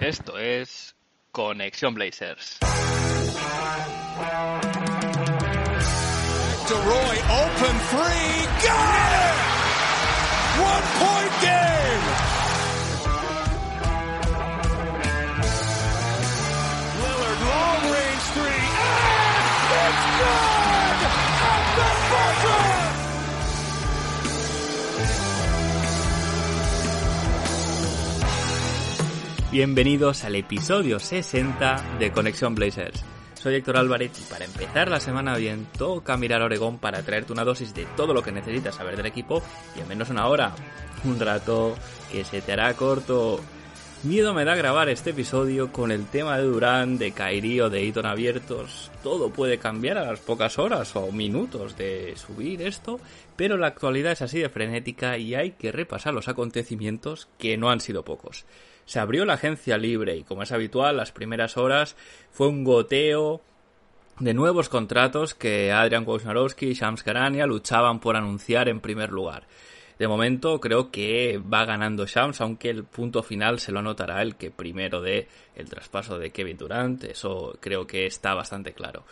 Esto es Conexión Blazers. Bienvenidos al episodio 60 de Conexión Blazers. Soy Héctor Álvarez y para empezar la semana bien toca mirar Oregón para traerte una dosis de todo lo que necesitas saber del equipo y en menos una hora. Un rato que se te hará corto. Miedo me da grabar este episodio con el tema de Durán, de Kairi o de Eton abiertos. Todo puede cambiar a las pocas horas o minutos de subir esto, pero la actualidad es así de frenética y hay que repasar los acontecimientos que no han sido pocos se abrió la agencia libre y como es habitual las primeras horas fue un goteo de nuevos contratos que Adrian Wojnarowski y Shams Karania luchaban por anunciar en primer lugar. De momento creo que va ganando Shams, aunque el punto final se lo anotará el que primero de el traspaso de Kevin Durant, eso creo que está bastante claro.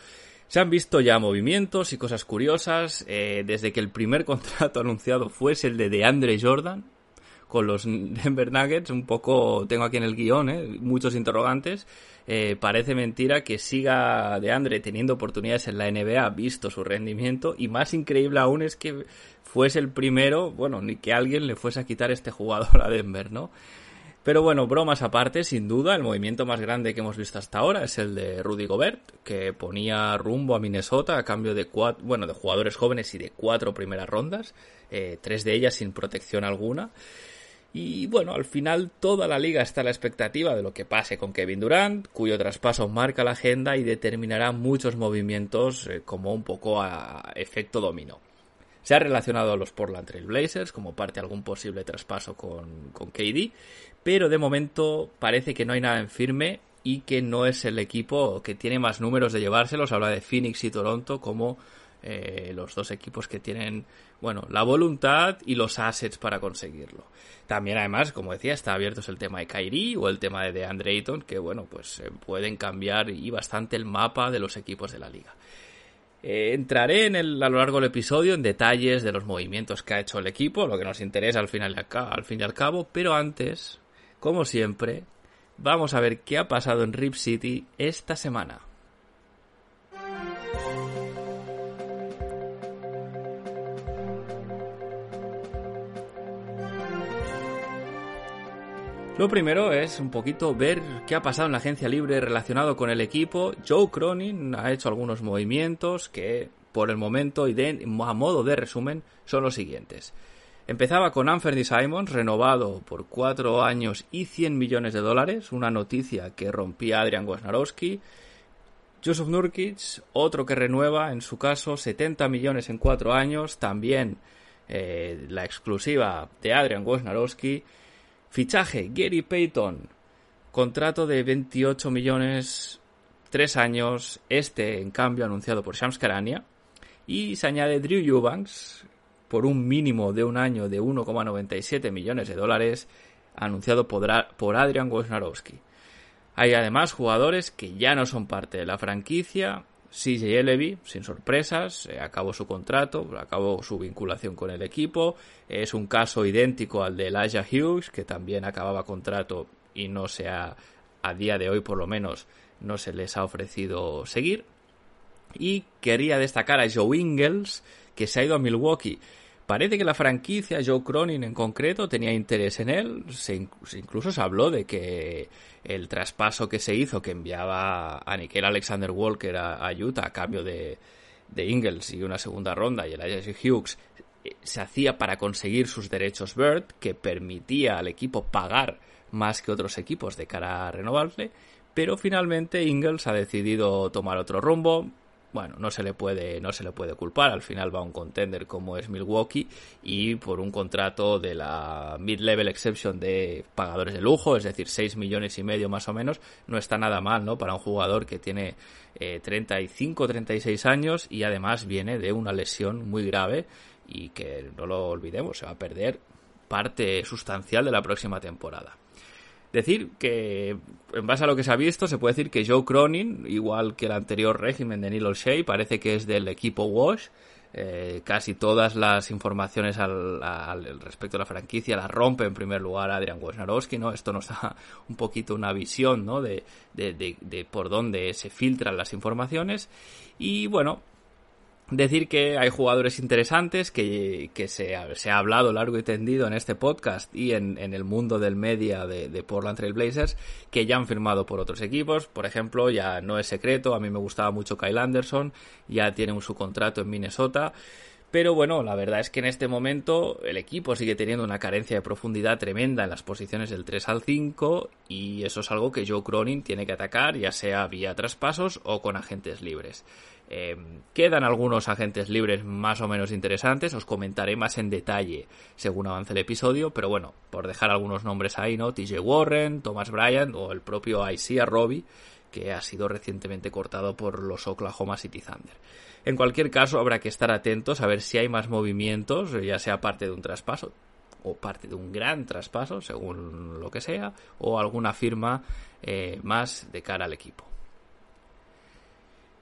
Se han visto ya movimientos y cosas curiosas, eh, desde que el primer contrato anunciado fuese el de DeAndre Jordan, con los Denver Nuggets, un poco, tengo aquí en el guion, ¿eh? muchos interrogantes. Eh, parece mentira que siga de Andre teniendo oportunidades en la NBA, visto su rendimiento, y más increíble aún es que fuese el primero, bueno, ni que alguien le fuese a quitar este jugador a Denver, ¿no? Pero bueno, bromas aparte, sin duda, el movimiento más grande que hemos visto hasta ahora es el de Rudy Gobert, que ponía rumbo a Minnesota a cambio de cuatro, bueno, de jugadores jóvenes y de cuatro primeras rondas, eh, tres de ellas sin protección alguna. Y bueno, al final toda la liga está a la expectativa de lo que pase con Kevin Durant, cuyo traspaso marca la agenda y determinará muchos movimientos eh, como un poco a efecto dominó. Se ha relacionado a los Portland Trail Blazers como parte de algún posible traspaso con, con KD, pero de momento parece que no hay nada en firme y que no es el equipo que tiene más números de llevárselos. Habla de Phoenix y Toronto como eh, los dos equipos que tienen, bueno, la voluntad y los assets para conseguirlo. También, además, como decía, está abierto el tema de Kyrie o el tema de DeAndre Ayton, que, bueno, pues eh, pueden cambiar y bastante el mapa de los equipos de la liga. Eh, entraré en el, a lo largo del episodio en detalles de los movimientos que ha hecho el equipo, lo que nos interesa al, final al fin y al cabo, pero antes, como siempre, vamos a ver qué ha pasado en Rip City esta semana. Lo primero es un poquito ver qué ha pasado en la agencia libre relacionado con el equipo. Joe Cronin ha hecho algunos movimientos que por el momento y de, a modo de resumen son los siguientes. Empezaba con Anthony Simons, renovado por 4 años y 100 millones de dólares, una noticia que rompía Adrian Wojnarowski. Joseph Nurkic, otro que renueva, en su caso, 70 millones en 4 años, también eh, la exclusiva de Adrian Wojnarowski. Fichaje, Gary Payton. Contrato de 28 millones, 3 años. Este, en cambio, anunciado por Shams Karania. Y se añade Drew Eubanks por un mínimo de un año de 1,97 millones de dólares, anunciado por, por Adrian Wojnarowski. Hay además jugadores que ya no son parte de la franquicia. CJ Levy, sin sorpresas, eh, acabó su contrato, acabó su vinculación con el equipo. Es un caso idéntico al de Elijah Hughes, que también acababa contrato y no se ha, a día de hoy por lo menos, no se les ha ofrecido seguir. Y quería destacar a Joe Ingles, que se ha ido a Milwaukee. Parece que la franquicia, Joe Cronin en concreto, tenía interés en él. Se, incluso se habló de que el traspaso que se hizo, que enviaba a Nickel Alexander Walker a, Utah a cambio de, de Ingles y una segunda ronda y el Hughes, se hacía para conseguir sus derechos Bird, que permitía al equipo pagar más que otros equipos de cara a renovarle, pero finalmente Ingles ha decidido tomar otro rumbo, bueno, no se le puede, no se le puede culpar. Al final va un contender como es Milwaukee y por un contrato de la mid-level exception de pagadores de lujo, es decir, 6 millones y medio más o menos, no está nada mal, ¿no? Para un jugador que tiene eh, 35, 36 años y además viene de una lesión muy grave y que no lo olvidemos, se va a perder parte sustancial de la próxima temporada. Decir que, en base a lo que se ha visto, se puede decir que Joe Cronin, igual que el anterior régimen de Neil O'Shea, parece que es del equipo Wash. Eh, casi todas las informaciones al, respecto a la franquicia las rompe en primer lugar Adrian Wojnarowski, ¿no? Esto nos da un poquito una visión, ¿no? De, de por dónde se filtran las informaciones. Y bueno, Decir que hay jugadores interesantes que, que se, ha, se, ha, hablado largo y tendido en este podcast y en, en el mundo del media de, de, Portland Trail Blazers que ya han firmado por otros equipos. Por ejemplo, ya no es secreto, a mí me gustaba mucho Kyle Anderson, ya tiene su contrato en Minnesota. Pero bueno, la verdad es que en este momento el equipo sigue teniendo una carencia de profundidad tremenda en las posiciones del 3 al 5 y eso es algo que Joe Cronin tiene que atacar, ya sea vía traspasos o con agentes libres. Eh, quedan algunos agentes libres más o menos interesantes, os comentaré más en detalle según avance el episodio, pero bueno, por dejar algunos nombres ahí, ¿no? TJ Warren, Thomas Bryant o el propio Isaiah Robbie, que ha sido recientemente cortado por los Oklahoma City Thunder. En cualquier caso, habrá que estar atentos a ver si hay más movimientos, ya sea parte de un traspaso o parte de un gran traspaso, según lo que sea, o alguna firma eh, más de cara al equipo.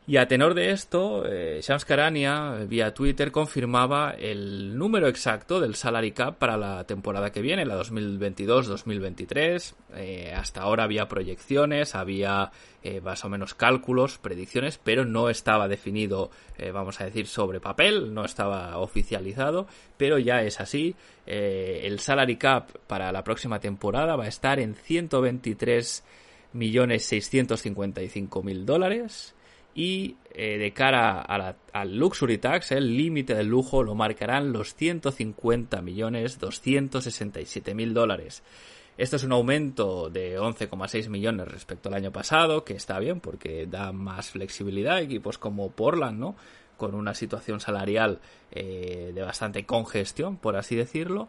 Y a tenor de esto, eh, Shams Karania, vía Twitter, confirmaba el número exacto del salary cap para la temporada que viene, la 2022-2023. Eh, hasta ahora había proyecciones, había eh, más o menos cálculos, predicciones, pero no estaba definido, eh, vamos a decir, sobre papel, no estaba oficializado, pero ya es así. Eh, el salary cap para la próxima temporada va a estar en 123.655.000 dólares y eh, de cara al Luxury Tax, el límite del lujo lo marcarán los 150 millones 267 mil dólares. Esto es un aumento de 11,6 millones respecto al año pasado, que está bien porque da más flexibilidad a equipos como Portland, ¿no? Con una situación salarial eh, de bastante congestión, por así decirlo.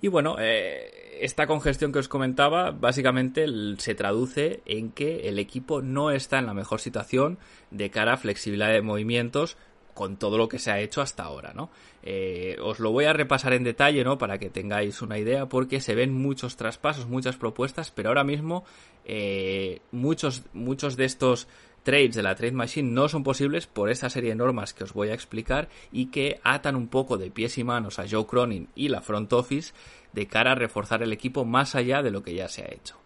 Y bueno, eh, esta congestión que os comentaba básicamente se traduce en que el equipo no está en la mejor situación de cara a flexibilidad de movimientos con todo lo que se ha hecho hasta ahora, ¿no? Eh, os lo voy a repasar en detalle, ¿no? Para que tengáis una idea, porque se ven muchos traspasos, muchas propuestas, pero ahora mismo eh, muchos, muchos de estos trades de la Trade Machine no son posibles por esa serie de normas que os voy a explicar y que atan un poco de pies y manos a Joe Cronin y la front office de cara a reforzar el equipo más allá de lo que ya se ha hecho.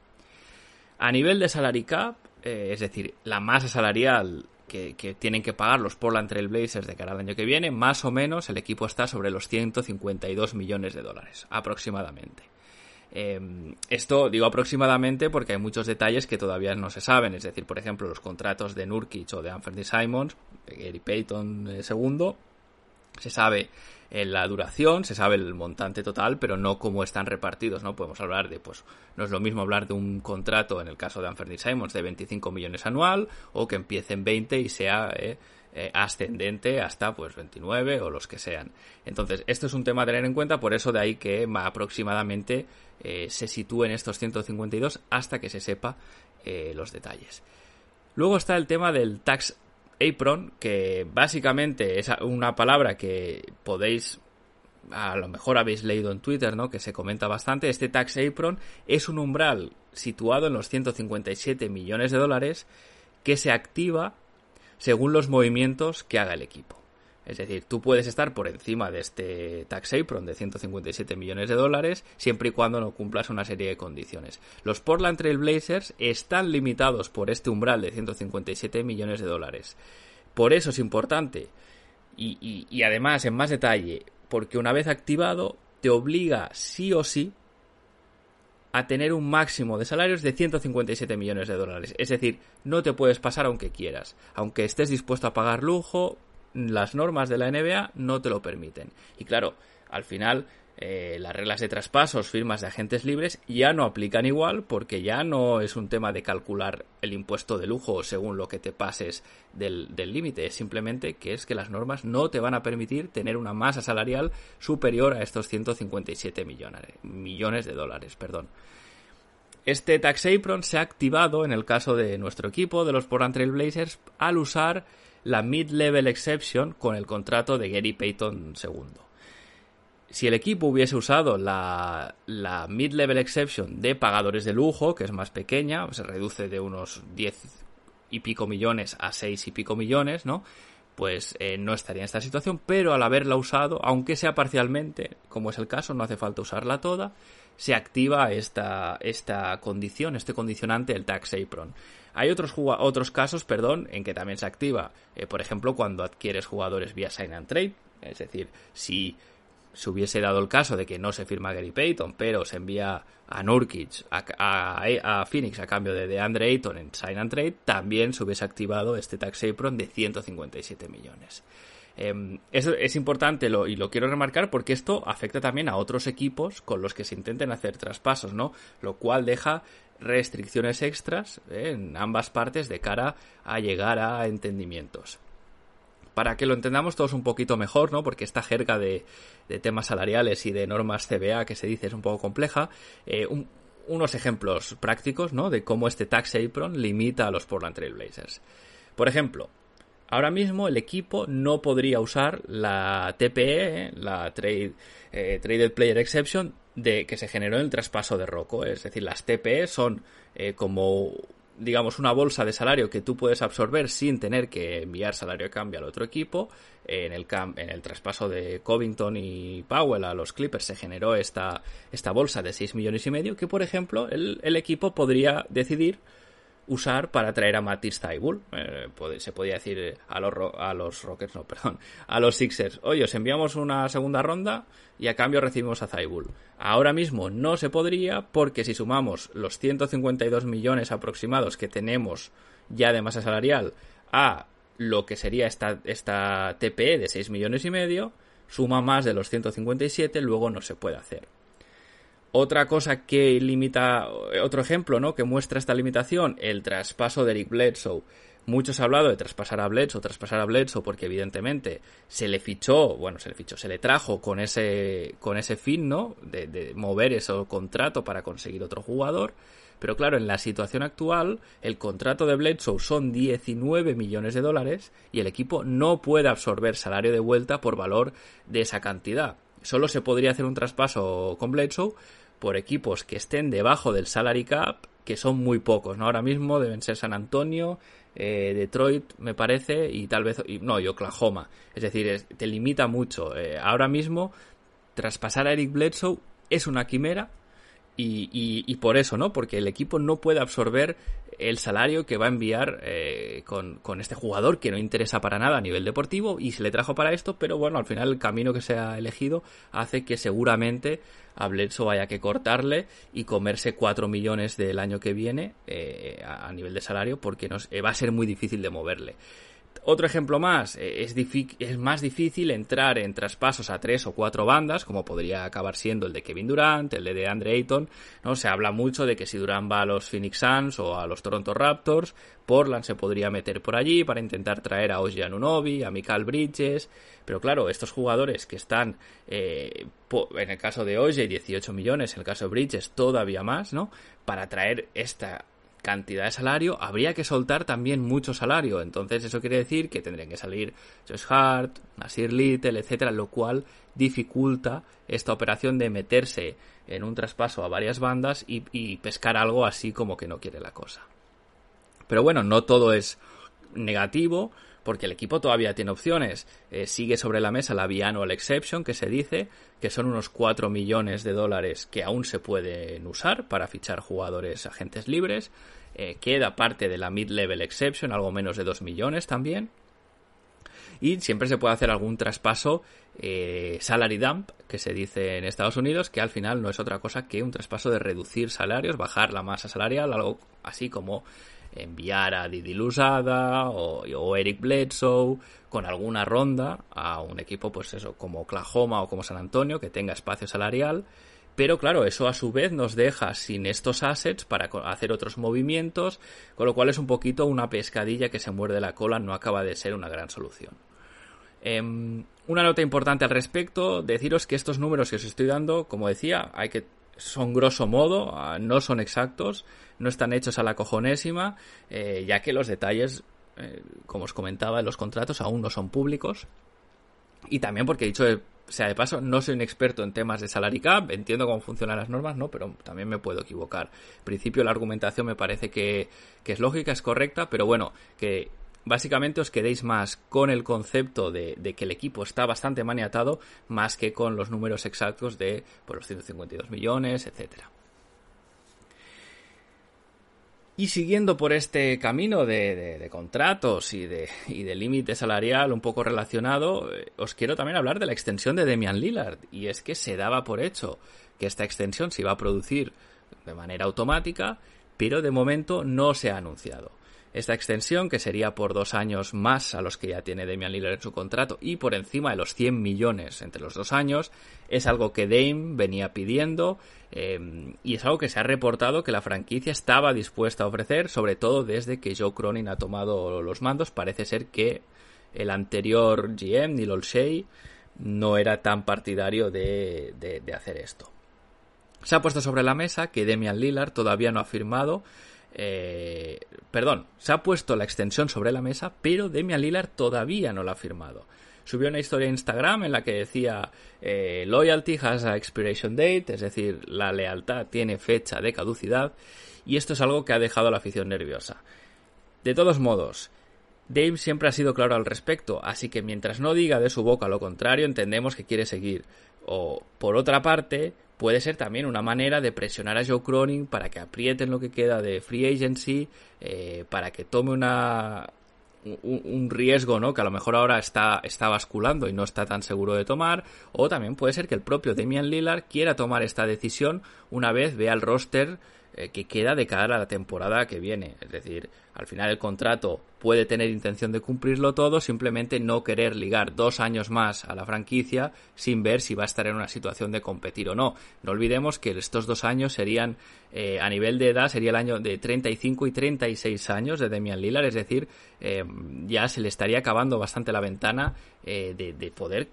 A nivel de salary cap, eh, es decir, la masa salarial que, tienen que pagar los Portland Trail Blazers de cara al año que viene, más o menos el equipo está sobre los 152 millones de dólares, aproximadamente. Em, esto digo aproximadamente porque hay muchos detalles que todavía no se saben, es decir, por ejemplo, los contratos de Nurkic o de Anthony Simons, Gary Payton II, se sabe en la duración, se sabe el montante total, pero no cómo están repartidos, ¿no? Podemos hablar de, pues, no es lo mismo hablar de un contrato, en el caso de Anthony Simons, de 25 millones anual, o que empiece en 20 y sea eh, eh, ascendente hasta, pues, 29 o los que sean. Entonces, esto es un tema a tener en cuenta, por eso de ahí que aproximadamente eh, se sitúe en estos 152 hasta que se sepa los detalles. Luego está el tema del tax apron, que básicamente es una palabra que podéis a lo mejor habéis leído en Twitter, ¿no? Que se comenta bastante. Este tax apron es un umbral situado en los 157 millones de dólares que se activa según los movimientos que haga el equipo. Es decir, tú puedes estar por encima de este tax apron de 157 millones de dólares siempre y cuando no cumplas una serie de condiciones. Los Portland Trail Blazers están limitados por este umbral de 157 millones de dólares. Por eso es importante y, y además en más detalle, porque una vez activado te obliga sí o sí a tener un máximo de salarios de 157 millones de dólares. Es decir, no te puedes pasar aunque quieras. Aunque estés dispuesto a pagar lujo, las normas de la NBA no te lo permiten. Y claro, al final eh, las reglas de traspasos, firmas de agentes libres ya no aplican igual porque ya no es un tema de calcular el impuesto de lujo según lo que te pases del límite, es simplemente que es que las normas no te van a permitir tener una masa salarial superior a estos 157 millones, millones de dólares. Perdón. Este tax apron se ha activado en el caso de nuestro equipo, de los Portland Trail Blazers, al usar la mid-level exception con el contrato de Gary Payton II si el equipo hubiese usado la, mid-level exception de pagadores de lujo, que es más pequeña, se reduce de unos 10 y pico millones a 6 y pico millones, ¿no? Pues eh, no estaría en esta situación, pero al haberla usado, aunque sea parcialmente, como es el caso, no hace falta usarla toda, se activa esta, esta condición, este condicionante, el tax apron. Hay otros, otros casos, perdón, en que también se activa, eh, por ejemplo, cuando adquieres jugadores vía sign and trade, es decir, si se hubiese dado el caso de que no se firma Gary Payton, pero se envía a Nurkic, a, Phoenix a cambio de DeAndre Ayton en Sign and Trade, también se hubiese activado este tax apron de 157 millones. Em, eso es importante y lo quiero remarcar porque esto afecta también a otros equipos con los que se intenten hacer traspasos, ¿no? Lo cual deja restricciones extras eh, en ambas partes de cara a llegar a entendimientos para que lo entendamos todos un poquito mejor, ¿no? Porque esta jerga de, temas salariales y de normas CBA que se dice es un poco compleja. Eh, unos ejemplos prácticos, ¿no? De cómo este tax apron limita a los Portland Trail Blazers. Por ejemplo, ahora mismo el equipo no podría usar la TPE, la Trade, eh, Traded Player Exception, de, que se generó en el traspaso de Rocco. Es decir, las TPE son eh, como digamos, una bolsa de salario que tú puedes absorber sin tener que enviar salario de cambio al otro equipo. En el, en el traspaso de Covington y Powell a los Clippers se generó esta, esta bolsa de 6 millones y medio que, por ejemplo, el, el equipo podría decidir usar para traer a Matisse Taibul. Eh, se podía decir a los, a los Rockets, no, perdón, a los Sixers, oye, os enviamos una segunda ronda y a cambio recibimos a Zaibul. Ahora mismo no se podría porque si sumamos los 152 millones aproximados que tenemos ya de masa salarial a lo que sería esta, esta TPE de 6 millones y medio, suma más de los 157, luego no se puede hacer. Otra cosa que limita, otro ejemplo, ¿no? Que muestra esta limitación, el traspaso de Eric Bledsoe. Muchos han hablado de traspasar a Bledsoe, traspasar a Bledsoe, porque evidentemente se le fichó, bueno, se le fichó, se le trajo con ese, con ese fin, ¿no? De, de mover ese contrato para conseguir otro jugador. Pero claro, en la situación actual, el contrato de Bledsoe son 19 millones de dólares y el equipo no puede absorber salario de vuelta por valor de esa cantidad. Solo se podría hacer un traspaso con Bledsoe por equipos que estén debajo del salary cap, que son muy pocos, ¿no? Ahora mismo deben ser San Antonio, eh, Detroit, me parece, y tal vez, no, y Oklahoma. Es decir, te limita mucho. Eh, ahora mismo, traspasar a Eric Bledsoe es una quimera, y, y, por eso, ¿no? Porque el equipo no puede absorber el salario que va a enviar eh, con, con, este jugador que no interesa para nada a nivel deportivo y se le trajo para esto, pero bueno, al final el camino que se ha elegido hace que seguramente a Bledsoe haya que cortarle y comerse 4 millones del año que viene eh, a, nivel de salario porque nos, eh, va a ser muy difícil de moverle. Otro ejemplo más, eh, es, es, más difícil entrar en traspasos a tres o cuatro bandas, como podría acabar siendo el de Kevin Durant, el de DeAndre Ayton, ¿no? Se habla mucho de que si Durant va a los Phoenix Suns o a los Toronto Raptors, Portland se podría meter por allí para intentar traer a Oji Anunobi, a Mikael Bridges, pero claro, estos jugadores que están, eh, en el caso de Oji, 18 millones, en el caso de Bridges todavía más, ¿no? Para traer esta cantidad de salario, habría que soltar también mucho salario. Entonces eso quiere decir que tendrían que salir Josh Hart, Nasir Little, etcétera, lo cual dificulta esta operación de meterse en un traspaso a varias bandas y, pescar algo así como que no quiere la cosa. Pero bueno, no todo es negativo porque el equipo todavía tiene opciones. Eh, sigue sobre la mesa la Biannual Exception, que se dice que son unos 4 millones de dólares que aún se pueden usar para fichar jugadores agentes libres. Eh, queda parte de la mid-level exception, algo menos de 2 millones también. Y siempre se puede hacer algún traspaso eh, salary dump, que se dice en Estados Unidos, que al final no es otra cosa que un traspaso de reducir salarios, bajar la masa salarial, algo así como enviar a Didi Lusada o, o, Eric Bledsoe con alguna ronda a un equipo, pues eso, como Oklahoma o como San Antonio, que tenga espacio salarial. Pero claro, eso a su vez nos deja sin estos assets para hacer otros movimientos, con lo cual es un poquito una pescadilla que se muerde la cola, no acaba de ser una gran solución. Eh, una nota importante al respecto, deciros que estos números que os estoy dando, como decía, hay que son grosso modo, ah, no son exactos, no están hechos a la cojonésima, eh, ya que los detalles, eh, como os comentaba, de los contratos aún no son públicos. Y también porque he dicho, sea de paso, no soy un experto en temas de salary cap, entiendo cómo funcionan las normas, ¿no? Pero también me puedo equivocar. En principio la argumentación me parece que, que es lógica, es correcta, pero bueno, que básicamente os quedéis más con el concepto de, que el equipo está bastante maniatado más que con los números exactos de por los 152 millones, etcétera. Y siguiendo por este camino de, contratos y de, y de límite salarial un poco relacionado, eh, os quiero también hablar de la extensión de Demian Lillard. Y es que se daba por hecho que esta extensión se iba a producir de manera automática, pero de momento no se ha anunciado. Esta extensión, que sería por dos años más a los que ya tiene Damian Lillard en su contrato y por encima de los 100 millones entre los dos años, es algo que Dame venía pidiendo eh, y es algo que se ha reportado que la franquicia estaba dispuesta a ofrecer, sobre todo desde que Joe Cronin ha tomado los mandos. Parece ser que el anterior GM, Neil Olshey, no era tan partidario de, de hacer esto. Se ha puesto sobre la mesa que Damian Lillard todavía no ha firmado eh, perdón, se ha puesto la extensión sobre la mesa, pero Demian Lillard todavía no la ha firmado. Subió una historia en Instagram en la que decía eh, Loyalty has a expiration date, es decir, la lealtad tiene fecha de caducidad, y esto es algo que ha dejado a la afición nerviosa. De todos modos, Dave siempre ha sido claro al respecto, así que mientras no diga de su boca lo contrario, entendemos que quiere seguir. O, por otra parte, puede ser también una manera de presionar a Joe Cronin para que aprieten lo que queda de free agency, eh, para que tome una, un, riesgo, ¿no? Que a lo mejor ahora está, está basculando y no está tan seguro de tomar. O también puede ser que el propio Damian Lillard quiera tomar esta decisión una vez vea el roster eh, que queda de cara a la temporada que viene. Es decir, al final el contrato puede tener intención de cumplirlo todo, simplemente no querer ligar dos años más a la franquicia sin ver si va a estar en una situación de competir o no. No olvidemos que estos dos años serían, eh, a nivel de edad, sería el año de 35 y 36 años de Demian Lillard, es decir, eh, ya se le estaría acabando bastante la ventana de, de poder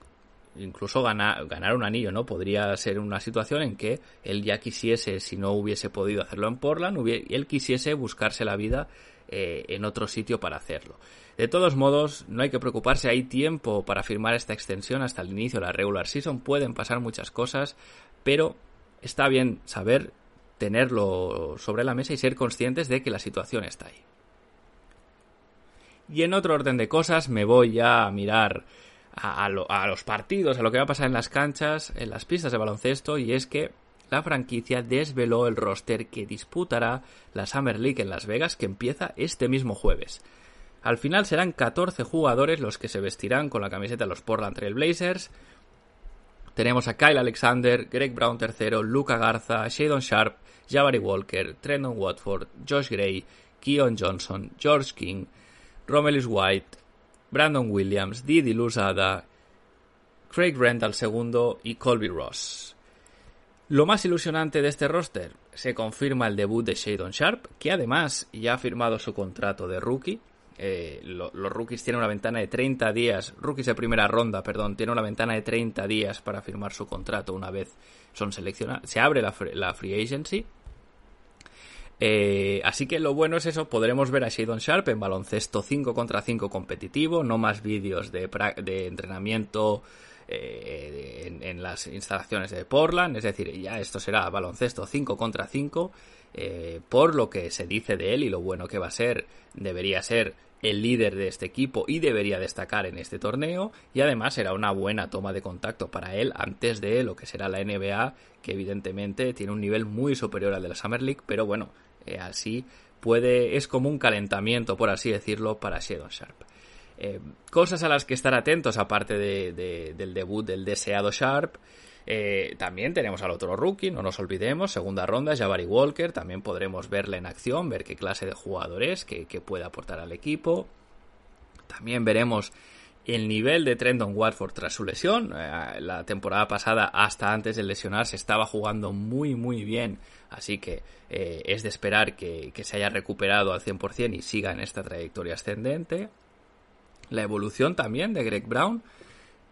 incluso ganar, ganar un anillo, ¿no? Podría ser una situación en que él ya quisiese, si no hubiese podido hacerlo en Portland, él quisiese buscarse la vida eh, en otro sitio para hacerlo. De todos modos, no hay que preocuparse, hay tiempo para firmar esta extensión hasta el inicio de la regular season, pueden pasar muchas cosas, pero está bien saber tenerlo sobre la mesa y ser conscientes de que la situación está ahí. Y en otro orden de cosas, me voy ya a mirar a, los partidos, a lo que va a pasar en las canchas, en las pistas de baloncesto, y es que la franquicia desveló el roster que disputará la Summer League en Las Vegas, que empieza este mismo jueves. Al final serán 14 jugadores los que se vestirán con la camiseta de los Portland Trail Blazers. Tenemos a Kyle Alexander, Greg Brown III, Luca Garza, Shadon Sharp, Jabari Walker, Trendon Watford, Josh Gray, Keon Johnson, George King, Romelis White, Brandon Williams, Didi Lusada, Craig Randall II y Colby Ross. Lo más ilusionante de este roster se confirma el debut de Shadon Sharp, que además ya ha firmado su contrato de rookie. Eh, los rookies tienen una ventana de 30 días, rookies de primera ronda, perdón, tienen una ventana de 30 días para firmar su contrato una vez son seleccionados. Se abre la, la free agency eh, así que lo bueno es eso, podremos ver a Shadon Sharp en baloncesto 5 contra 5 competitivo, no más vídeos de, entrenamiento eh, en, las instalaciones de Portland, es decir, ya esto será baloncesto 5 contra 5, eh, por lo que se dice de él y lo bueno que va a ser, debería ser el líder de este equipo y debería destacar en este torneo y además será una buena toma de contacto para él antes de lo que será la NBA que evidentemente tiene un nivel muy superior al de la Summer League pero bueno eh, así puede es como un calentamiento por así decirlo para Shadon Sharp eh, cosas a las que estar atentos aparte del debut del deseado Sharp Eh, también tenemos al otro rookie, no nos olvidemos, segunda ronda, Jabari Walker, también podremos verle en acción, ver qué clase de jugador es, qué, puede aportar al equipo. También veremos el nivel de Trendon Watford tras su lesión. Eh, la temporada pasada, hasta antes de lesionarse, estaba jugando muy, muy bien. Así que eh, es de esperar que, que, se haya recuperado al 100% y siga en esta trayectoria ascendente. La evolución también de Greg Brown,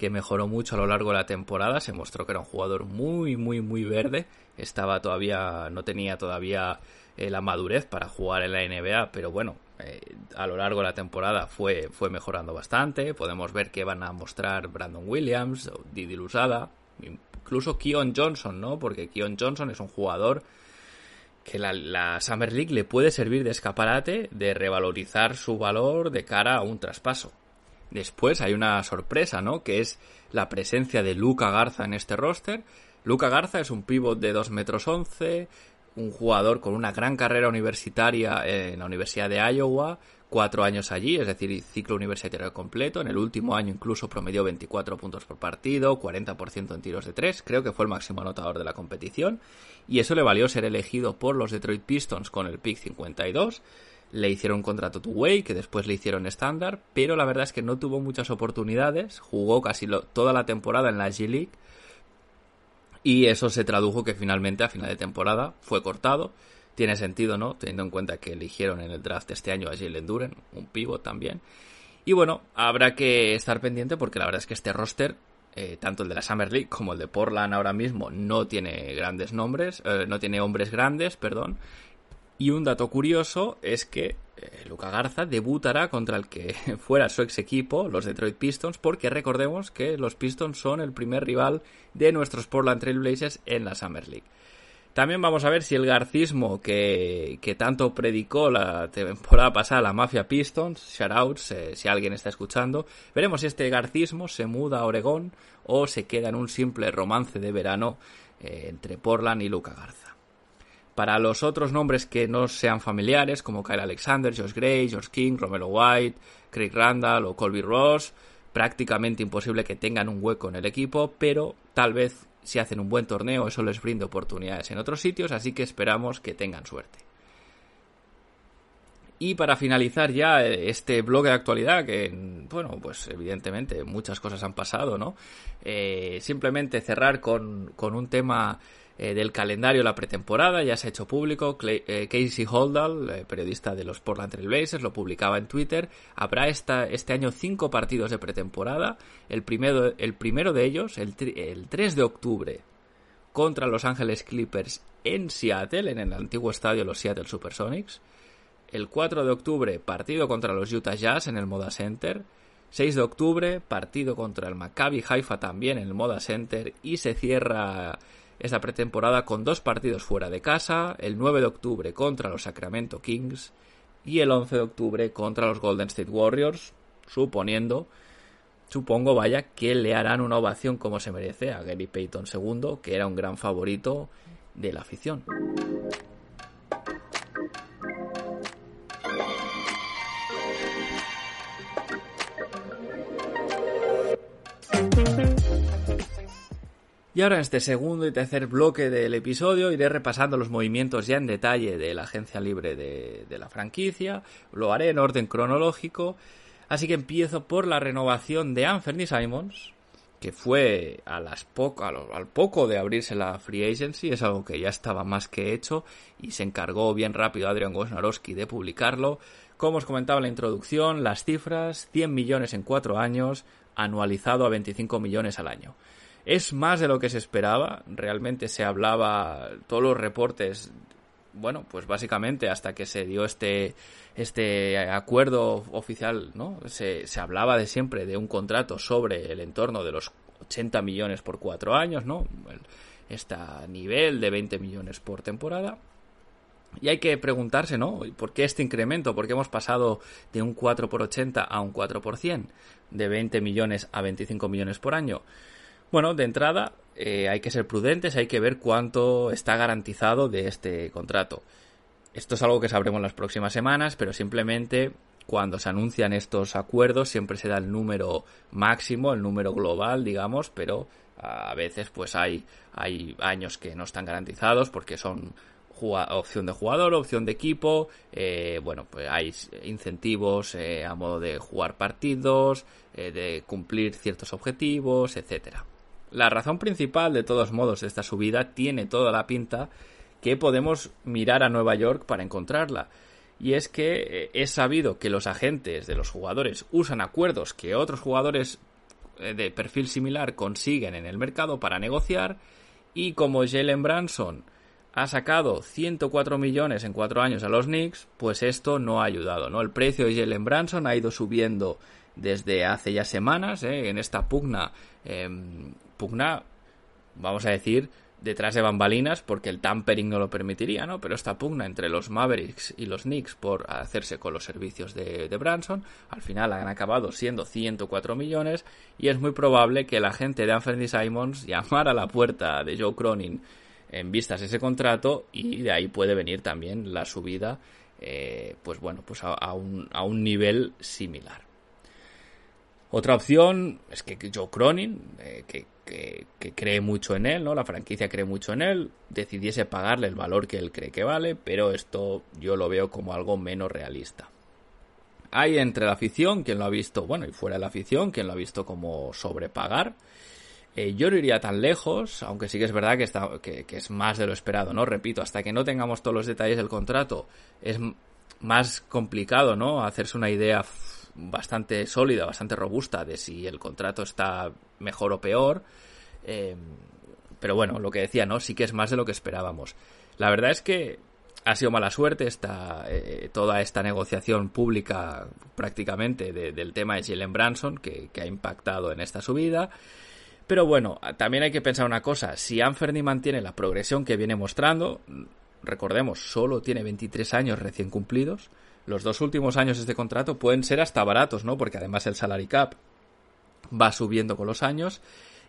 que mejoró mucho a lo largo de la temporada, se mostró que era un jugador muy, muy, muy verde, estaba todavía, no tenía todavía eh, la madurez para jugar en la NBA, pero bueno, eh, a lo largo de la temporada fue, fue mejorando bastante, podemos ver que van a mostrar Brandon Williams, Didi Lusada, incluso Keon Johnson, ¿no? Porque Keon Johnson es un jugador que la, la, Summer League le puede servir de escaparate de revalorizar su valor de cara a un traspaso. Después hay una sorpresa, ¿no? Que es la presencia de Luca Garza en este roster. Luca Garza es un pívot de 2 metros 11, un jugador con una gran carrera universitaria en la Universidad de Iowa, cuatro años allí, es decir, ciclo universitario completo. En el último año incluso promedió 24 puntos por partido, 40% en tiros de 3, creo que fue el máximo anotador de la competición, y eso le valió ser elegido por los Detroit Pistons con el pick 52 le hicieron contrato two-way, que después le hicieron estándar, pero la verdad es que no tuvo muchas oportunidades, jugó casi toda la temporada en la G-League, y eso se tradujo que finalmente a final de temporada fue cortado. Tiene sentido, ¿no? Teniendo en cuenta que eligieron en el draft este año a Jalen Duren, un pivot también. Y bueno, habrá que estar pendiente porque la verdad es que este roster, eh, tanto el de la Summer League como el de Portland ahora mismo, no tiene grandes nombres, eh, no tiene hombres grandes, perdón, y un dato curioso es que eh, Luca Garza debutará contra el que fuera su ex equipo, los Detroit Pistons, porque recordemos que los Pistons son el primer rival de nuestros Portland Trail Blazers en la Summer League. También vamos a ver si el garcismo que, tanto predicó la temporada pasada la Mafia Pistons, shoutouts, si alguien está escuchando, veremos si este garcismo se muda a Oregón o se queda en un simple romance de verano eh, entre Portland y Luca Garza. Para los otros nombres que no sean familiares, como Kyle Alexander, Josh Gray, George King, Romero White, Craig Randall o Colby Ross, prácticamente imposible que tengan un hueco en el equipo, pero tal vez si hacen un buen torneo eso les brinde oportunidades en otros sitios, así que esperamos que tengan suerte. Y para finalizar ya este blog de actualidad, que, bueno, pues evidentemente muchas cosas han pasado, ¿no? Eh, simplemente cerrar con, con un tema eh, del calendario la pretemporada, ya se ha hecho público. Eh, Casey Holdall, eh, periodista de los Portland Trail Blazers, lo publicaba en Twitter. Habrá esta, este año cinco partidos de pretemporada. El primero, el primero de ellos, el, el 3 de octubre, contra Los Ángeles Clippers en Seattle, en el antiguo estadio los Seattle Supersonics. El 4 de octubre, partido contra los Utah Jazz en el Moda Center. 6 de octubre, partido contra el Maccabi Haifa también en el Moda Center. Y se cierra esta pretemporada con dos partidos fuera de casa, el 9 de octubre contra los Sacramento Kings y el 11 de octubre contra los Golden State Warriors, suponiendo, supongo vaya, que le harán una ovación como se merece a Gary Payton II, que era un gran favorito de la afición. Y ahora en este segundo y tercer bloque del episodio iré repasando los movimientos ya en detalle de la agencia libre de, la franquicia. Lo haré en orden cronológico. Así que empiezo por la renovación de Anthony Simons, que fue a las al poco de abrirse la free agency, es algo que ya estaba más que hecho y se encargó bien rápido Adrian Wojnarowski de publicarlo. Como os comentaba en la introducción, las cifras, 100 millones en 4 años, anualizado a 25 millones al año. Es más de lo que se esperaba. Realmente se hablaba, todos los reportes, bueno, pues básicamente hasta que se dio este, este acuerdo oficial, ¿no? Se, se hablaba de siempre de un contrato sobre el entorno de los 80 millones por cuatro años, ¿no? Este nivel de 20 millones por temporada. Y hay que preguntarse, ¿no? ¿Por qué este incremento? ¿Por qué hemos pasado de un 4 por 80 a un 4 por 100? De 20 millones a 25 millones por año. Bueno, de entrada eh, hay que ser prudentes, hay que ver cuánto está garantizado de este contrato. Esto es algo que sabremos las próximas semanas, pero simplemente cuando se anuncian estos acuerdos siempre se da el número máximo, el número global, digamos, pero A veces pues hay, hay años que no están garantizados porque son opción de jugador, opción de equipo, eh, bueno, pues hay incentivos eh, a modo de jugar partidos, de cumplir ciertos objetivos, etcétera. La razón principal, de todos modos, de esta subida tiene toda la pinta que podemos mirar a Nueva York para encontrarla. Y es que es sabido que los agentes de los jugadores usan acuerdos que otros jugadores de perfil similar consiguen en el mercado para negociar y como Jalen Branson ha sacado 104 millones en cuatro años a los Knicks, pues esto no ha ayudado, ¿no? El precio de Jalen Branson ha ido subiendo desde hace ya semanas, ¿eh? en esta pugna, em, pugna, vamos a decir, detrás de bambalinas, porque el tampering no lo permitiría, ¿no? Pero esta pugna entre los Mavericks y los Knicks por hacerse con los servicios de, de Branson, al final han acabado siendo 104 millones, y es muy probable que la gente de Anthony Simons llamara a la puerta de Joe Cronin en vistas ese contrato y de ahí puede venir también la subida eh, pues bueno pues a, un, a, un, nivel similar otra opción es que Joe Cronin eh, que, que, cree mucho en él no la franquicia cree mucho en él decidiese pagarle el valor que él cree que vale pero esto yo lo veo como algo menos realista hay entre la afición quien lo ha visto bueno y fuera de la afición quien lo ha visto como sobrepagar eh, yo no iría tan lejos, aunque sí que es verdad que, está, que, es más de lo esperado, ¿no? Repito, hasta que no tengamos todos los detalles del contrato, es más complicado, ¿no? Hacerse una idea bastante sólida, bastante robusta de si el contrato está mejor o peor. Eh, pero bueno, lo que decía, ¿no? Sí que es más de lo que esperábamos. La verdad es que ha sido mala suerte esta, eh, toda esta negociación pública prácticamente del tema de Jalen Branson que, que ha impactado en esta subida. Pero bueno, también hay que pensar una cosa, si Anferni mantiene la progresión que viene mostrando, recordemos, solo tiene 23 años recién cumplidos, los dos últimos años de este contrato pueden ser hasta baratos, ¿no? Porque además el salary cap va subiendo con los años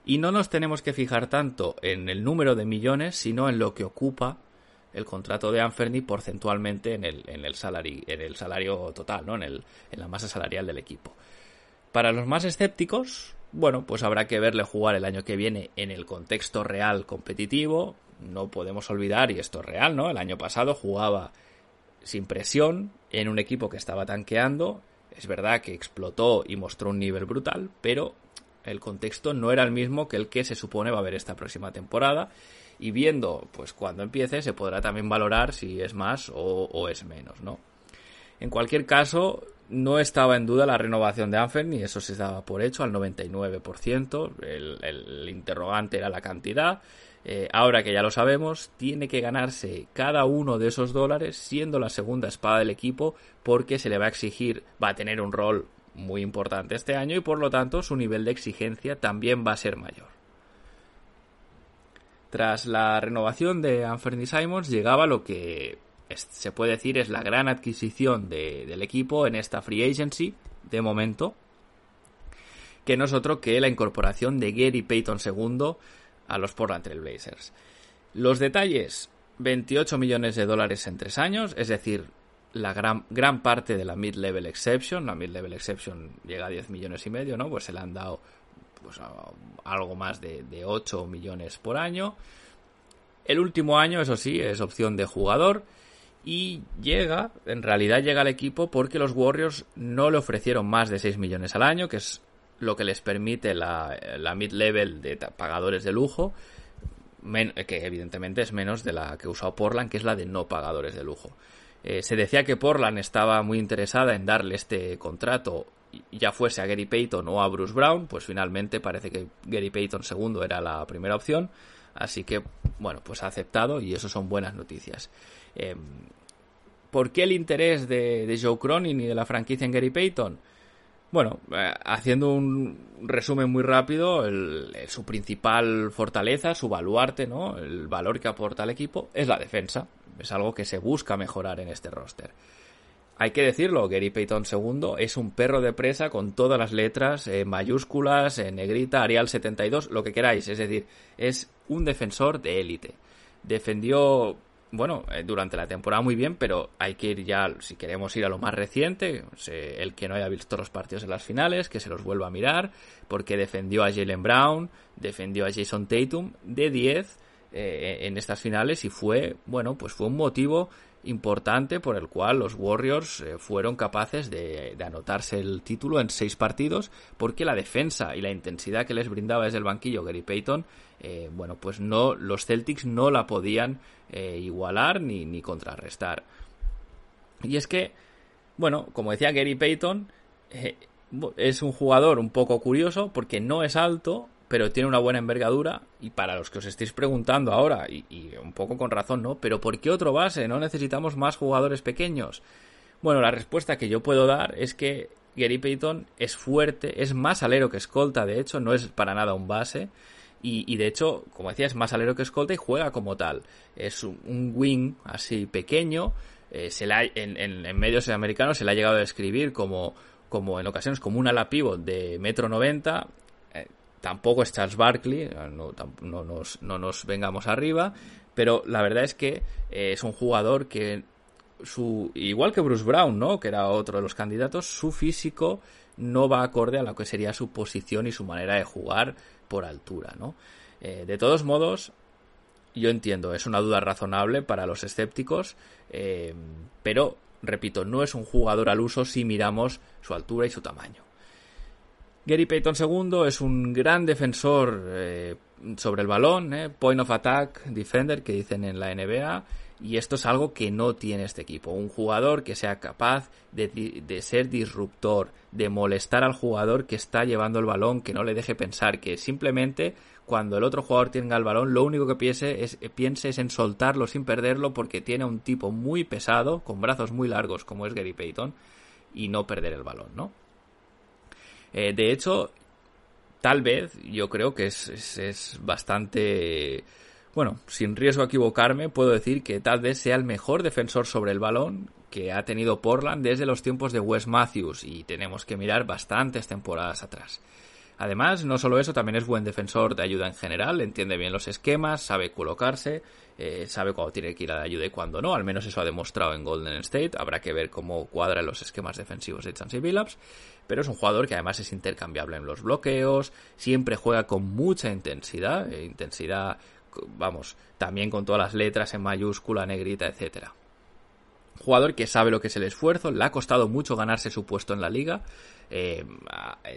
y no nos tenemos que fijar tanto en el número de millones, sino en lo que ocupa el contrato de Anferni porcentualmente en el, en el, en el salario total, ¿no? En, el, en la masa salarial del equipo. Para los más escépticos, bueno, pues habrá que verle jugar el año que viene en el contexto real competitivo. No podemos olvidar, y esto es real, ¿no? El año pasado jugaba sin presión en un equipo que estaba tanqueando. Es verdad que explotó y mostró un nivel brutal, pero el contexto no era el mismo que el que se supone va a haber esta próxima temporada. Y viendo, pues cuando empiece, se podrá también valorar si es más o, es menos, ¿no? En cualquier caso, no estaba en duda la renovación de Anfer, y eso se daba por hecho al 99%. El, interrogante era la cantidad. Eh, ahora que ya lo sabemos, tiene que ganarse cada uno de esos dólares siendo la segunda espada del equipo porque se le va a exigir, va a tener un rol muy importante este año y por lo tanto su nivel de exigencia también va a ser mayor. Tras la renovación de Anthony Simons llegaba lo que se puede decir es la gran adquisición del equipo en esta free agency de momento, que no es otro que la incorporación de Gary Payton II a los Portland Trail Blazers. Los detalles, 28 millones de dólares en tres años, es decir, la gran, gran parte de la mid-level exception, la mid-level exception llega a 10 millones y medio, ¿no? Pues se le han dado pues, algo más de, de 8 millones por año. El último año, eso sí, es opción de jugador y llega, en realidad llega al equipo porque los Warriors no le ofrecieron más de 6 millones al año, que es lo que les permite la, mid-level de pagadores de lujo, que evidentemente es menos de la que usado Portland, que es la de no pagadores de lujo. Eh, se decía que Portland estaba muy interesada en darle este contrato, ya fuese a Gary Payton o a Bruce Brown, pues finalmente parece que Gary Payton segundo era la primera opción, así que bueno, pues ha aceptado y eso son buenas noticias. Em, ¿Por qué el interés de, Joe Cronin y de la franquicia en Gary Payton? Bueno, eh, haciendo un resumen muy rápido, su principal fortaleza, su baluarte, ¿no? El valor que aporta al equipo es la defensa. Es algo que se busca mejorar en este roster. Hay que decirlo, Gary Payton II es un perro de presa con todas las letras en mayúsculas, en negrita, Arial 72, lo que queráis. Es decir, es un defensor de élite. Defendió bueno, eh, durante la temporada muy bien, pero hay que ir ya, si queremos ir a lo más reciente, el que no haya visto los partidos en las finales, que se los vuelva a mirar, porque defendió a Jalen Brown, defendió a Jason Tatum de 10 eh, en estas finales y fue, bueno, pues fue un motivo importante por el cual los Warriors eh, fueron capaces de, anotarse el título en seis partidos porque la defensa y la intensidad que les brindaba desde el banquillo Gary Payton eh, bueno pues no los Celtics no la podían eh, igualar ni, ni contrarrestar. Y es que bueno como decía Gary Payton es un jugador un poco curioso porque no es alto pero tiene una buena envergadura. Y para los que os estéis preguntando ahora, y, un poco con razón, ¿no? Pero ¿por qué otro base? ¿No necesitamos más jugadores pequeños? Bueno, la respuesta que yo puedo dar es que Gary Payton es fuerte, es más alero que escolta, de hecho, no es para nada un base. Y, de hecho, como decía, es más alero que escolta y juega como tal. Es un, wing así pequeño. Eh, se la, en, en, medios americanos se le ha llegado a describir como, como en ocasiones como un ala pivot de metro noventa Tampoco es Charles Barkley, no, nos, no nos vengamos arriba, pero la verdad es que eh, es un jugador que su igual que Bruce Brown, ¿no? que era otro de los candidatos, su físico no va acorde a lo que sería su posición y su manera de jugar por altura, ¿no? Eh, de todos modos, yo entiendo, es una duda razonable para los escépticos, eh, pero repito, no es un jugador al uso si miramos su altura y su tamaño. Gary Payton II es un gran defensor eh, sobre el balón, eh, point of attack defender que dicen en la NBA, y esto es algo que no tiene este equipo. Un jugador que sea capaz de, ser disruptor, de molestar al jugador que está llevando el balón, que no le deje pensar, que simplemente cuando el otro jugador tenga el balón, lo único que piense es, piense es en soltarlo sin perderlo, porque tiene un tipo muy pesado, con brazos muy largos, como es Gary Payton, y no perder el balón, ¿no? Eh, de hecho, tal vez yo creo que es, es, bastante... Bueno, sin riesgo a equivocarme, puedo decir que tal vez sea el mejor defensor sobre el balón que ha tenido Portland desde los tiempos de Wes Matthews y tenemos que mirar bastantes temporadas atrás. Además, no solo eso, también es buen defensor de ayuda en general, entiende bien los esquemas, sabe colocarse, eh, sabe cuándo tiene que ir a la ayuda y cuándo no, al menos eso ha demostrado en Golden State, habrá que ver cómo cuadran los esquemas defensivos de Chansey Billups, pero es un jugador que además es intercambiable en los bloqueos, siempre juega con mucha intensidad, eh, intensidad, vamos, también con todas las letras en mayúscula, negrita, etcétera. Jugador que sabe lo que es el esfuerzo, le ha costado mucho ganarse su puesto en la liga. Eh,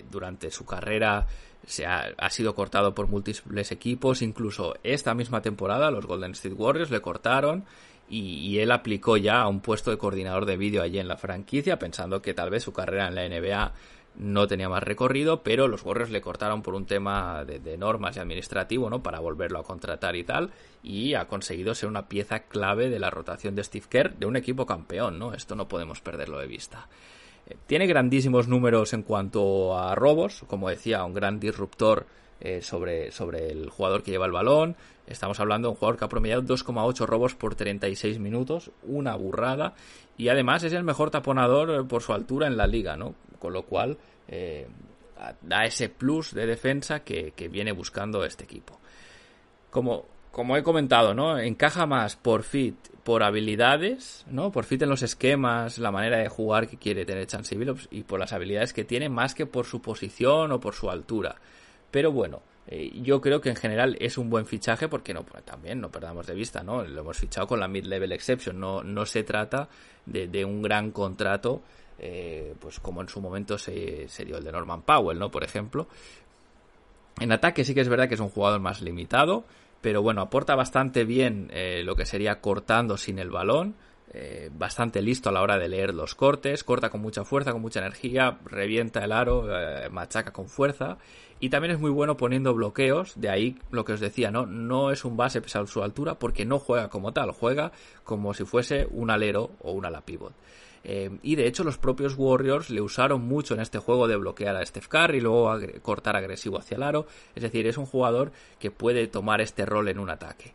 durante su carrera se ha, sido cortado por múltiples equipos, incluso esta misma temporada los Golden State Warriors le cortaron y, él aplicó ya a un puesto de coordinador de vídeo allí en la franquicia, pensando que tal vez su carrera en la NBA no tenía más recorrido, pero los Warriors le cortaron por un tema de, normas y administrativo, ¿no? Para volverlo a contratar y tal, y ha conseguido ser una pieza clave de la rotación de Steve Kerr de un equipo campeón, ¿no? Esto no podemos perderlo de vista. Eh, tiene grandísimos números en cuanto a robos, como decía, un gran disruptor eh, sobre, sobre el jugador que lleva el balón. Estamos hablando de un jugador que ha promediado 2,8 robos por 36 minutos, una burrada. Y además es el mejor taponador eh, por su altura en la liga, ¿no? Con lo cual da ese plus de defensa que viene buscando este equipo. Como como he comentado, ¿no? Encaja más por fit, por habilidades, ¿no? Por fit en los esquemas, la manera de jugar que quiere tener Chansey Billups y por las habilidades que tiene más que por su posición o por su altura. Pero bueno, eh, yo creo que en general es un buen fichaje porque no, también no perdamos de vista, ¿no? Lo hemos fichado con la mid-level exception, no, no se trata de, un gran contrato, eh, pues como en su momento se, se dio el de Norman Powell, ¿no? Por ejemplo. En ataque sí que es verdad que es un jugador más limitado, pero bueno, aporta bastante bien eh, lo que sería cortando sin el balón, eh, bastante listo a la hora de leer los cortes, corta con mucha fuerza, con mucha energía, revienta el aro, eh, machaca con fuerza y también es muy bueno poniendo bloqueos, de ahí lo que os decía, ¿no? No es un base pesado su altura porque no juega como tal, juega como si fuese un alero o un ala pivot. Eh, y de hecho los propios Warriors le usaron mucho en este juego de bloquear a Steph Curry y luego cortar agresivo hacia el aro. Es decir, es un jugador que puede tomar este rol en un ataque.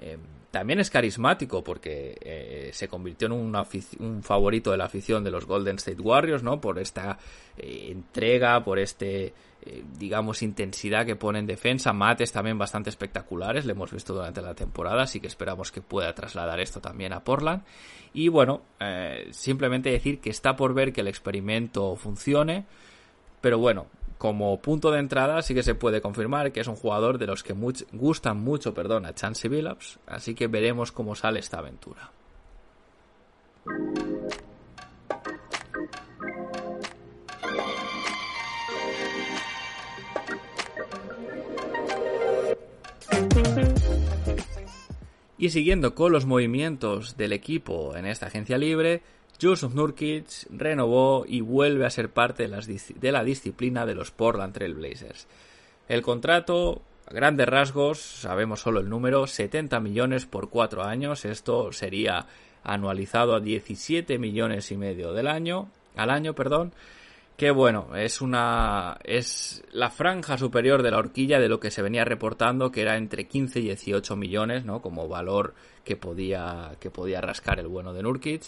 Eh, también es carismático porque eh, se convirtió en un, favorito de la afición de los Golden State Warriors, ¿no? Por esta entrega, por este, digamos, intensidad que pone en defensa. Mates también bastante espectaculares, le hemos visto durante la temporada, así que esperamos que pueda trasladar esto también a Portland. Y bueno, simplemente decir que está por ver que el experimento funcione, pero bueno, como punto de entrada sí que se puede confirmar que es un jugador de los que gustan mucho perdón, a Chance Billups, así que veremos cómo sale esta aventura. Y siguiendo con los movimientos del equipo en esta agencia libre, Joseph Nurkic renovó y vuelve a ser parte de, la disciplina de los Portland Trail Blazers. El contrato, a grandes rasgos, sabemos solo el número, 70 millones por cuatro años. Esto sería anualizado a 17 millones y medio del año, al año, perdón. Que bueno, es una es la franja superior de la horquilla de lo que se venía reportando, que era entre 15 y 18 millones, ¿no? Como valor que podía que podía rascar el bueno de Nurkic.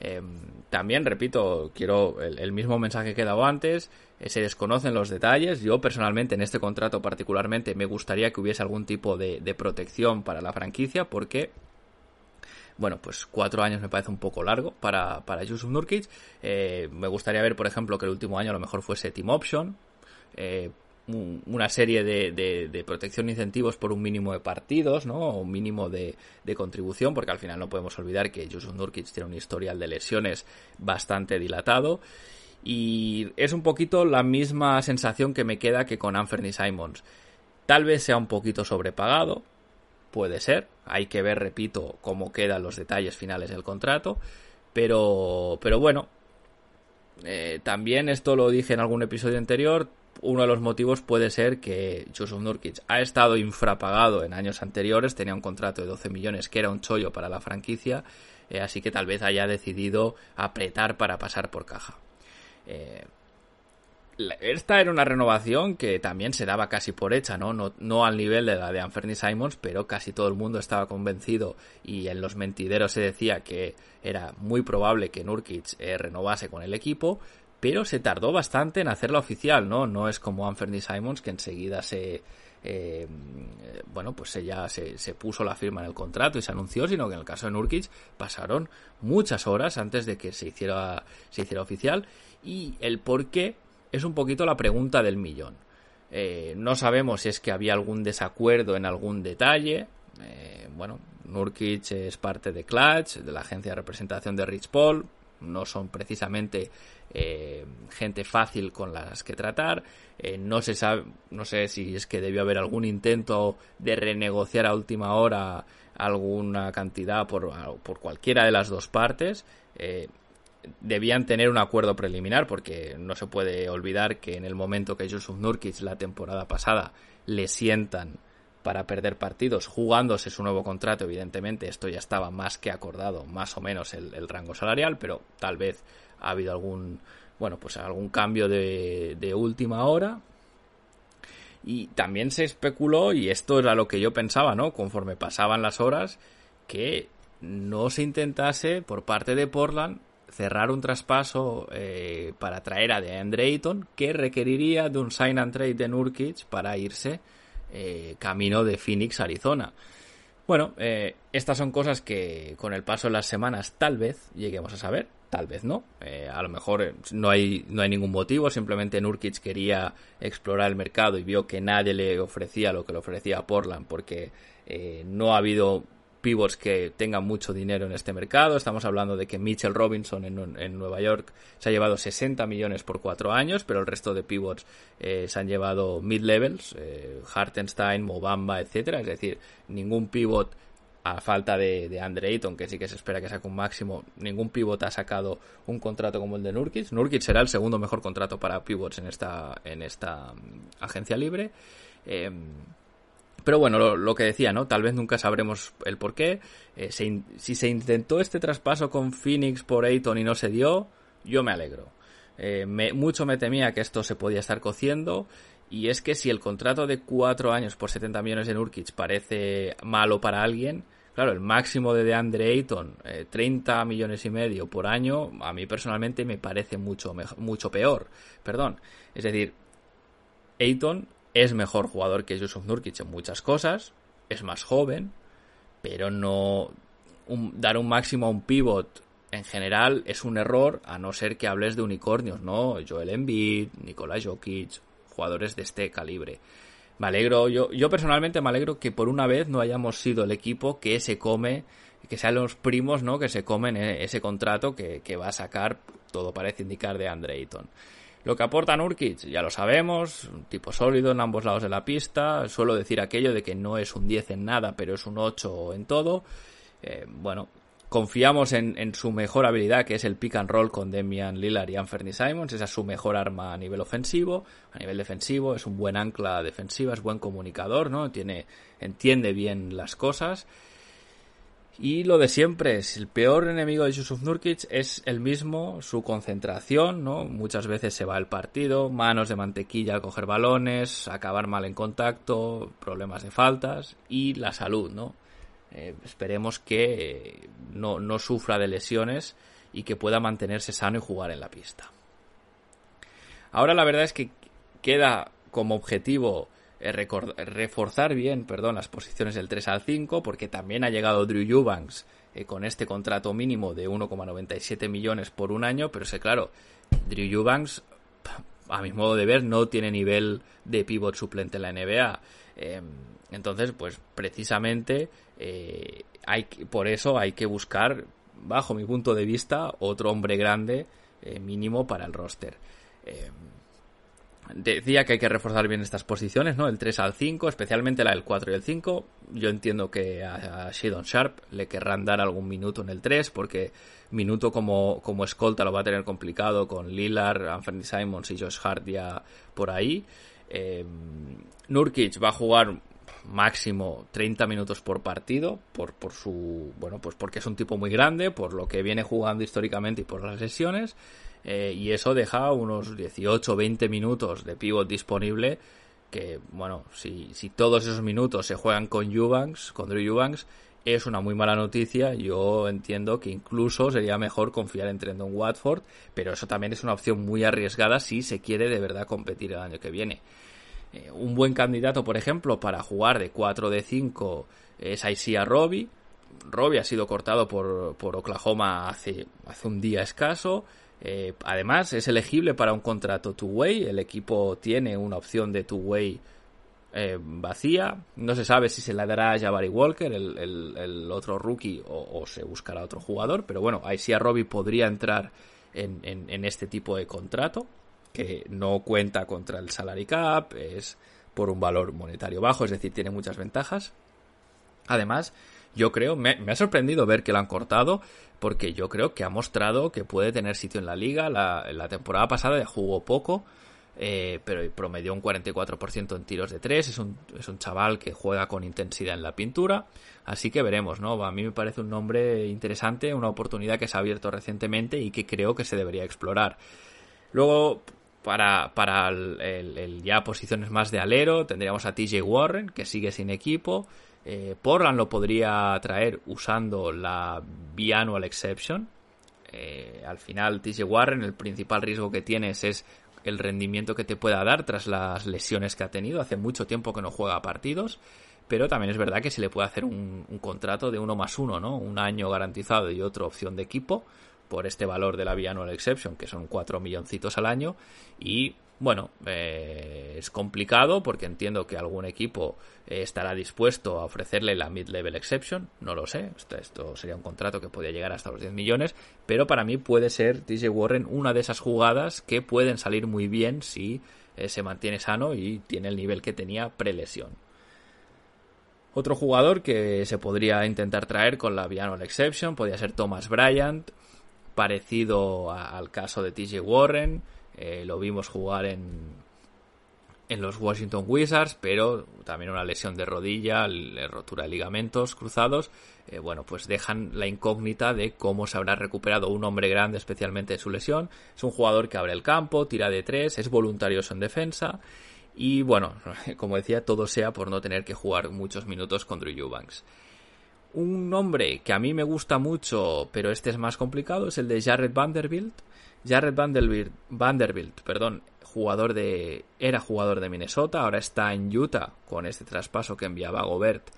Em, también, repito, quiero el, mismo mensaje que he dado antes, eh, se desconocen los detalles. Yo personalmente en este contrato particularmente me gustaría que hubiese algún tipo de, protección para la franquicia porque bueno, pues cuatro años me parece un poco largo para, para Yusuf Nurkic. Eh, me gustaría ver, por ejemplo, que el último año a lo mejor fuese Team Option. Eh, una serie de, de, protección e incentivos por un mínimo de partidos, ¿no? O un mínimo de, contribución, porque al final no podemos olvidar que Jusuf Nurkic tiene un historial de lesiones bastante dilatado. Y es un poquito la misma sensación que me queda que con Anthony Simons. Tal vez sea un poquito sobrepagado, puede ser. Hay que ver, repito, cómo quedan los detalles finales del contrato. Pero, pero bueno, eh, también esto lo dije en algún episodio anterior uno de los motivos puede ser que Joseph Nurkic ha estado infrapagado en años anteriores, tenía un contrato de 12 millones que era un chollo para la franquicia, eh, así que tal vez haya decidido apretar para pasar por caja. Eh, esta era una renovación que también se daba casi por hecha, ¿no? No, al nivel de la de Anthony Simons, pero casi todo el mundo estaba convencido y en los mentideros se decía que era muy probable que Nurkic eh, renovase con el equipo, pero se tardó bastante en hacerla oficial, ¿no? No es como Anthony Simons que enseguida se... Eh, bueno, pues ella se, se, puso la firma en el contrato y se anunció, sino que en el caso de Nurkic pasaron muchas horas antes de que se hiciera, se hiciera oficial y el por qué es un poquito la pregunta del millón. Eh, no sabemos si es que había algún desacuerdo en algún detalle. Eh, bueno, Nurkic es parte de Clutch, de la agencia de representación de Rich Paul. No son precisamente eh, gente fácil con las que tratar. No se sabe, no sé si es que debió haber algún intento de renegociar a última hora alguna cantidad por, por cualquiera de las dos partes. Debían tener un acuerdo preliminar porque no se puede olvidar que en el momento que Yusuf Nurkic la temporada pasada le sientan para perder partidos jugándose su nuevo contrato evidentemente esto ya estaba más que acordado más o menos el rango salarial pero tal vez ha habido algún, bueno, pues algún cambio de, de última hora. Y también se especuló, y esto era lo que yo pensaba, ¿no? Conforme pasaban las horas, que no se intentase por parte de Portland cerrar un traspaso eh, para traer a DeAndre Ayton que requeriría de un sign and trade de Nurkic para irse eh, camino de Phoenix, Arizona. Bueno, eh, estas son cosas que con el paso de las semanas tal vez lleguemos a saber, tal vez no. A lo mejor no hay, no hay ningún motivo, simplemente Nurkic quería explorar el mercado y vio que nadie le ofrecía lo que le ofrecía a Portland porque no ha habido pivots que tengan mucho dinero en este mercado. Estamos hablando de que Mitchell Robinson en, Nueva York se ha llevado 60 millones por cuatro años, pero el resto de pivots eh, se han llevado mid-levels, eh, Hartenstein, Mobamba, etcétera. Es decir, ningún pivot a falta de, de Andre Ayton, que sí que se espera que saque un máximo, ningún pivot ha sacado un contrato como el de Nurkic. Nurkic será el segundo mejor contrato para pivots en esta, en esta mm, agencia libre. Eh, pero bueno, lo, que decía, ¿no? Tal vez nunca sabremos el por qué. Eh, si se intentó este traspaso con Phoenix por Ayton y no se dio, yo me alegro. Eh, mucho me temía que esto se podía estar cociendo Y es que si el contrato de 4 años por 70 millones de Nurkic parece malo para alguien, claro, el máximo de DeAndre Ayton, 30 millones y medio por año, a mí personalmente me parece mucho, mucho peor. Perdón. Es decir, Ayton es mejor jugador que Yusuf Nurkic en muchas cosas, es más joven, pero no dar un máximo a un pivot en general es un error a no ser que hables de unicornios, ¿no? Joel Embiid, Nikola Jokic, jugadores de este calibre. Me alegro, yo, yo personalmente me alegro que por una vez no hayamos sido el equipo que se come, que sean los primos, ¿no? Que se comen e, ese contrato que, que va a sacar, todo parece indicar, de Andre Ayton. Lo que aporta Nurkic, ya lo sabemos, un tipo sólido en ambos lados de la pista. Suelo decir aquello de que no es un 10 en nada, pero es un 8 en todo. Eh, bueno, confiamos en, su mejor habilidad, que es el pick and roll con Demian Lillard y Anthony Simons. Esa es su mejor arma a nivel ofensivo. A nivel defensivo es un buen ancla defensiva, es buen comunicador, ¿no? Tiene, entiende bien las cosas. Y lo de siempre es, el peor enemigo de Yusuf Nurkic es el mismo, su concentración, ¿no? Muchas veces se va el partido, manos de mantequilla al coger balones, acabar mal en contacto, problemas de faltas y la salud, ¿no? Eh, esperemos que no, no sufra de lesiones y que pueda mantenerse sano y jugar en la pista. Ahora la verdad es que queda como objetivo reforzar bien perdón, las posiciones del 3 al 5, porque también ha llegado Drew Eubanks eh, con este contrato mínimo de 1,97 millones por un año, pero que claro, Drew Eubanks, a mi modo de ver, no tiene nivel de pivot suplente en la NBA. Em, entonces, pues precisamente eh, hay, por eso hay que buscar, bajo mi punto de vista, otro hombre grande eh, mínimo para el roster. Em, Decía que hay que reforzar bien estas posiciones, ¿no? El 3 al 5, especialmente la del 4 y el 5. Yo entiendo que a, Shadon Sharp le querrán dar algún minuto en el 3, porque minuto como, como escolta lo va a tener complicado con Lillard, Anthony Simons y Josh Hart ya por ahí. Eh, Nurkic va a jugar máximo 30 minutos por partido por, por su bueno pues porque es un tipo muy grande por lo que viene jugando históricamente y por las lesiones eh, y eso deja unos 18 o 20 minutos de pivot disponible que, bueno, si, si todos esos minutos se juegan con Eubanks, con Drew Eubanks, es una muy mala noticia. Yo entiendo que incluso sería mejor confiar en Trendon Watford, pero eso también es una opción muy arriesgada si se quiere de verdad competir el año que viene. Eh, un buen candidato, por ejemplo, para jugar de 4 de 5 es Isaiah Robbie. Robbie ha sido cortado por, por Oklahoma hace, hace un día escaso. Eh, además, es elegible para un contrato two-way. El equipo tiene una opción de two-way eh, vacía. No se sabe si se la dará a Jabari Walker, el, otro rookie, o, se buscará otro jugador. Pero bueno, a Robbie podría entrar en, en, este tipo de contrato, que no cuenta contra el salary cap, es por un valor monetario bajo, es decir, tiene muchas ventajas. Además, yo creo, me, ha sorprendido ver que lo han cortado, porque yo creo que ha mostrado que puede tener sitio en la liga. La, la temporada pasada jugó poco, eh, pero promedió un 44% en tiros de 3. Es un, es un chaval que juega con intensidad en la pintura. Así que veremos, ¿no? A mí me parece un nombre interesante, una oportunidad que se ha abierto recientemente y que creo que se debería explorar. Luego, para, para el, ya posiciones más de alero, tendríamos a TJ Warren, que sigue sin equipo. Eh, Portland lo podría traer usando la biannual exception. Eh, al final, TJ Warren, el principal riesgo que tienes es el rendimiento que te pueda dar tras las lesiones que ha tenido. Hace mucho tiempo que no juega partidos. Pero también es verdad que se le puede hacer un, contrato de uno más uno, ¿no? Un año garantizado y otra opción de equipo por este valor de la biannual exception, que son 4 milloncitos al año. Y bueno, eh, es complicado porque entiendo que algún equipo eh, estará dispuesto a ofrecerle la mid-level exception, no lo sé, esto, sería un contrato que podría llegar hasta los 10 millones, pero para mí puede ser DJ Warren una de esas jugadas que pueden salir muy bien si eh, se mantiene sano y tiene el nivel que tenía prelesión. Otro jugador que se podría intentar traer con la biannual exception podría ser Thomas Bryant, parecido al caso de TJ Warren. Eh, lo vimos jugar en, en los Washington Wizards, pero también una lesión de rodilla, rotura de ligamentos cruzados. Eh, bueno, pues dejan la incógnita de cómo se habrá recuperado un hombre grande, especialmente de su lesión. Es un jugador que abre el campo, tira de tres, es voluntarioso en defensa Y bueno, como decía, todo sea por no tener que jugar muchos minutos con Drew Eubanks. Un nombre que a mí me gusta mucho, pero este es más complicado, es el de Jared Vanderbilt. Jared Vanderbilt, perdón, jugador de, era jugador de Minnesota, ahora está en Utah con este traspaso que enviaba Gobert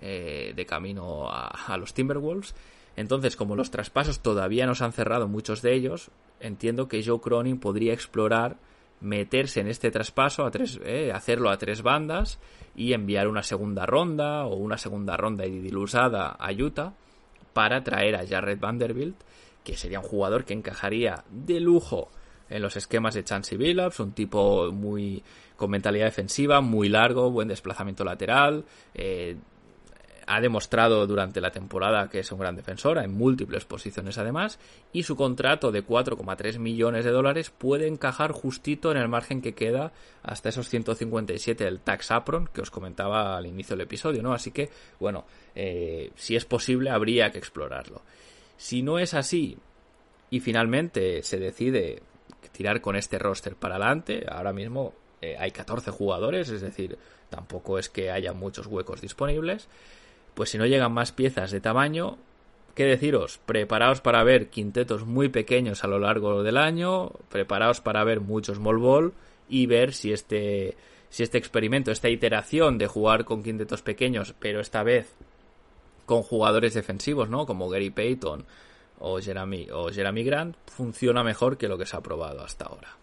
eh, de camino a, los Timberwolves. Entonces, como los traspasos todavía no se han cerrado muchos de ellos, entiendo que Joe Cronin podría explorar meterse en este traspaso, a tres, eh, hacerlo a tres bandas y enviar una segunda ronda o una segunda ronda dilusada a Utah para traer a Jared Vanderbilt, que sería un jugador que encajaría de lujo en los esquemas de Chansey Billups, un tipo muy con mentalidad defensiva, muy largo, buen desplazamiento lateral, eh, ha demostrado durante la temporada que es un gran defensor, en múltiples posiciones además, y su contrato de 4,3 millones de dólares puede encajar justito en el margen que queda hasta esos 157 del tax apron que os comentaba al inicio del episodio, ¿no? Así que, bueno, eh, si es posible habría que explorarlo. Si no es así y finalmente se decide tirar con este roster para adelante, ahora mismo eh, hay 14 jugadores, es decir, tampoco es que haya muchos huecos disponibles pues si no llegan más piezas de tamaño, ¿qué deciros? Preparaos para ver quintetos muy pequeños a lo largo del año, preparaos para ver muchos small ball y ver si este, si este experimento, esta iteración de jugar con quintetos pequeños, pero esta vez con jugadores defensivos, ¿no? Como Gary Payton o Jeremy, o Jeremy Grant, funciona mejor que lo que se ha probado hasta ahora.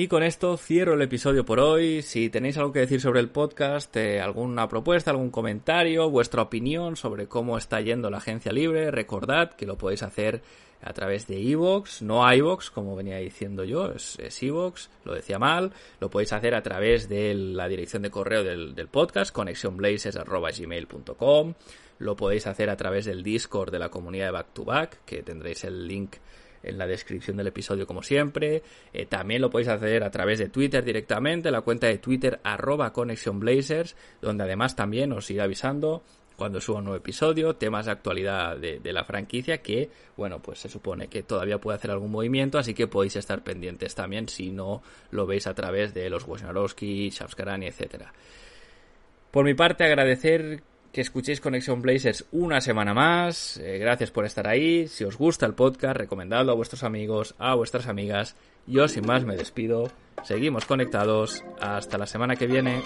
Y con esto cierro el episodio por hoy. Si tenéis algo que decir sobre el podcast, eh, alguna propuesta, algún comentario, vuestra opinión sobre cómo está yendo la agencia libre, recordad que lo podéis hacer a través de iVoox, no iVoox, como venía diciendo yo, es, es iVoox, lo decía mal, lo podéis hacer a través de la dirección de correo del, podcast, conexionblazers.gmail.com, lo podéis hacer a través del Discord de la comunidad de Back to Back, que tendréis el link en la descripción del episodio como siempre. Eh, también lo podéis hacer a través de Twitter directamente, la cuenta de Twitter arroba Blazers, donde además también os iré avisando cuando suba un nuevo episodio, temas de actualidad de, la franquicia que, bueno, pues se supone que todavía puede hacer algún movimiento, así que podéis estar pendientes también si no lo veis a través de los Wojnarowski, Shavskarani, etcétera. Por mi parte, agradecer que escuchéis Conexión Blazers una semana más. Eh, gracias por estar ahí. Si os gusta el podcast, recomendadlo a vuestros amigos, a vuestras amigas. Yo sin más me despido. Seguimos conectados. Hasta la semana que viene.